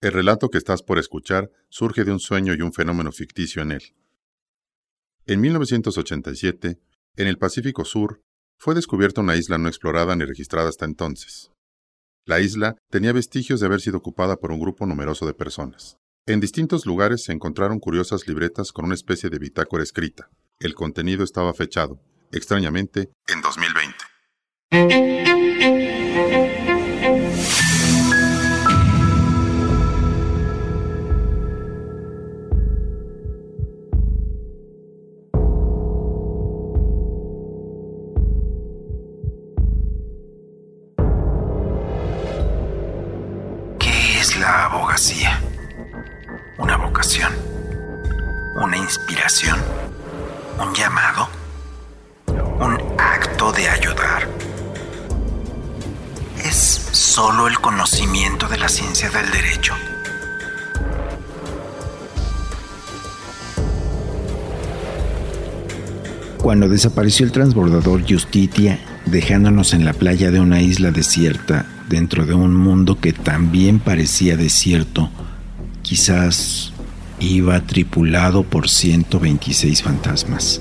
El relato que estás por escuchar surge de un sueño y un fenómeno ficticio en él. En 1987, en el Pacífico Sur, fue descubierta una isla no explorada ni registrada hasta entonces. La isla tenía vestigios de haber sido ocupada por un grupo numeroso de personas. En distintos lugares se encontraron curiosas libretas con una especie de bitácora escrita. El contenido estaba fechado, extrañamente, en 2020. Una vocación. Una inspiración. Un llamado. Un acto de ayudar. Es solo el conocimiento de la ciencia del derecho. Cuando desapareció el transbordador Justitia, dejándonos en la playa de una isla desierta, dentro de un mundo que también parecía desierto, quizás iba tripulado por 126 fantasmas,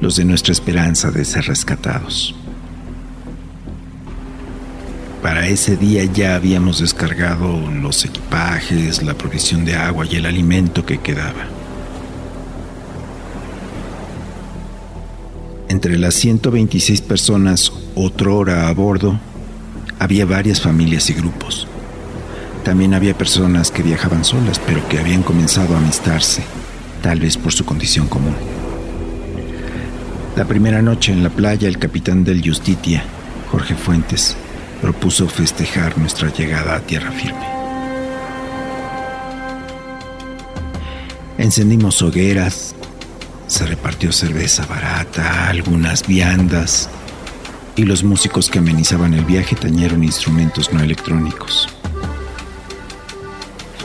los de nuestra esperanza de ser rescatados. Para ese día ya habíamos descargado los equipajes, la provisión de agua y el alimento que quedaba. Entre las 126 personas otro hora a bordo, había varias familias y grupos. También había personas que viajaban solas, pero que habían comenzado a amistarse, tal vez por su condición común. La primera noche en la playa, el capitán del Justitia, Jorge Fuentes, propuso festejar nuestra llegada a tierra firme. Encendimos hogueras, se repartió cerveza barata, algunas viandas, y los músicos que amenizaban el viaje tañeron instrumentos no electrónicos.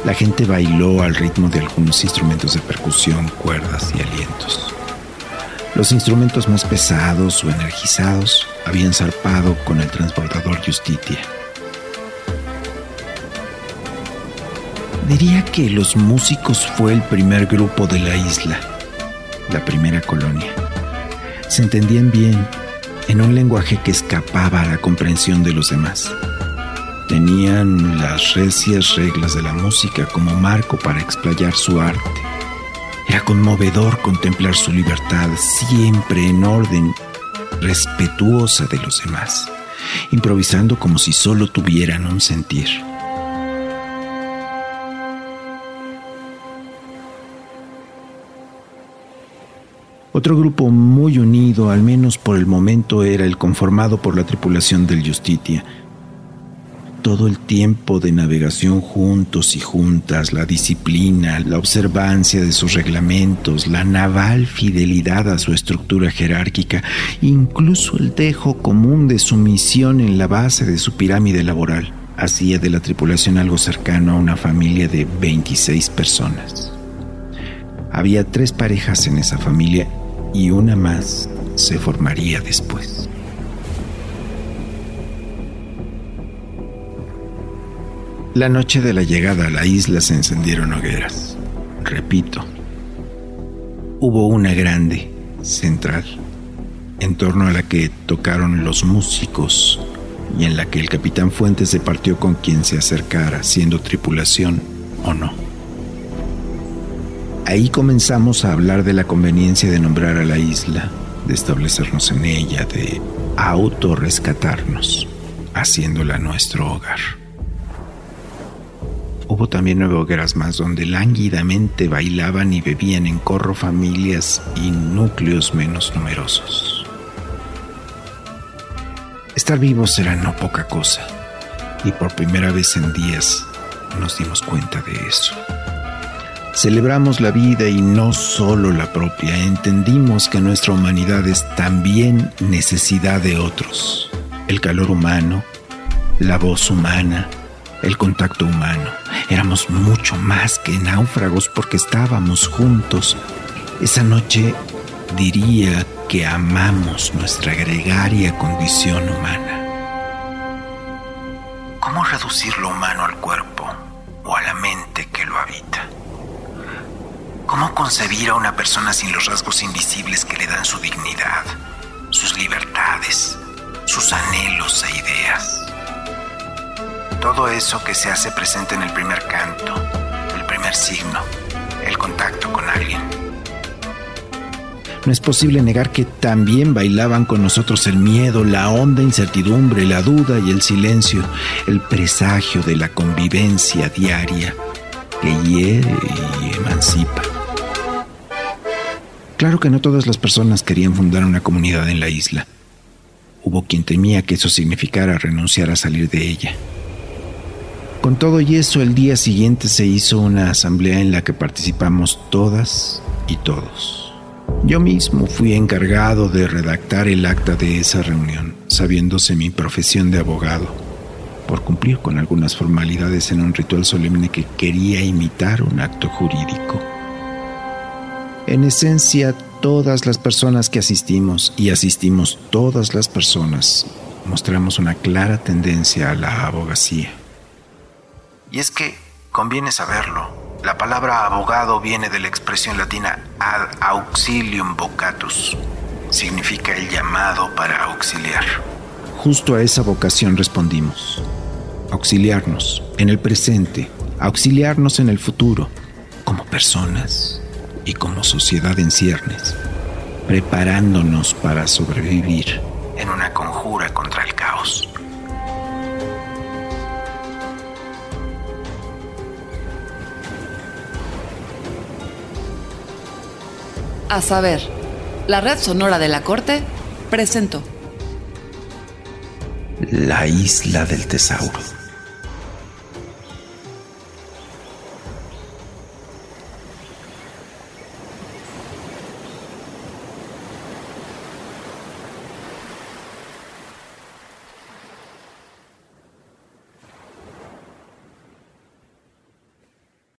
La gente bailó al ritmo de algunos instrumentos de percusión, cuerdas y alientos. Los instrumentos más pesados o energizados habían zarpado con el transbordador Justitia. Diría que los músicos fue el primer grupo de la isla, la primera colonia. Se entendían bien en un lenguaje que escapaba a la comprensión de los demás. Tenían las recias reglas de la música como marco para explayar su arte. Era conmovedor contemplar su libertad siempre en orden, respetuosa de los demás, improvisando como si solo tuvieran un sentir. Otro grupo muy unido, al menos por el momento, era el conformado por la tripulación del Justitia. Todo el tiempo de navegación juntos y juntas, la disciplina, la observancia de sus reglamentos, la naval fidelidad a su estructura jerárquica, incluso el dejo común de su misión en la base de su pirámide laboral, hacía de la tripulación algo cercano a una familia de 26 personas. Había tres parejas en esa familia y una más se formaría después. La noche de la llegada a la isla se encendieron hogueras. Repito, hubo una grande, central, en torno a la que tocaron los músicos y en la que el capitán Fuentes se partió con quien se acercara, siendo tripulación o no. Ahí comenzamos a hablar de la conveniencia de nombrar a la isla, de establecernos en ella, de autorrescatarnos, haciéndola nuestro hogar. Hubo también nueve hogueras más donde lánguidamente bailaban y bebían en corro familias y núcleos menos numerosos. Estar vivos era no poca cosa, y por primera vez en días nos dimos cuenta de eso. Celebramos la vida y no solo la propia. Entendimos que nuestra humanidad es también necesidad de otros. El calor humano, la voz humana, el contacto humano. Éramos mucho más que náufragos porque estábamos juntos. Esa noche diría que amamos nuestra gregaria condición humana. ¿Cómo reducir lo humano al cuerpo ¿Cómo concebir a una persona sin los rasgos invisibles que le dan su dignidad, sus libertades, sus anhelos e ideas? Todo eso que se hace presente en el primer canto, el primer signo, el contacto con alguien. No es posible negar que también bailaban con nosotros el miedo, la honda incertidumbre, la duda y el silencio, el presagio de la convivencia diaria que hiere y emancipa. Claro que no todas las personas querían fundar una comunidad en la isla. Hubo quien temía que eso significara renunciar a salir de ella. Con todo y eso, el día siguiente se hizo una asamblea en la que participamos todas y todos. Yo mismo fui encargado de redactar el acta de esa reunión, sabiéndose mi profesión de abogado, por cumplir con algunas formalidades en un ritual solemne que quería imitar un acto jurídico. En esencia, todas las personas que asistimos, y asistimos todas las personas, mostramos una clara tendencia a la abogacía. Y es que conviene saberlo. La palabra abogado viene de la expresión latina ad auxilium vocatus. Significa el llamado para auxiliar. Justo a esa vocación respondimos. Auxiliarnos en el presente, auxiliarnos en el futuro, como personas y como sociedad en ciernes, preparándonos para sobrevivir en una conjura contra el caos. A saber, la red sonora de la corte presentó La isla del tesauro.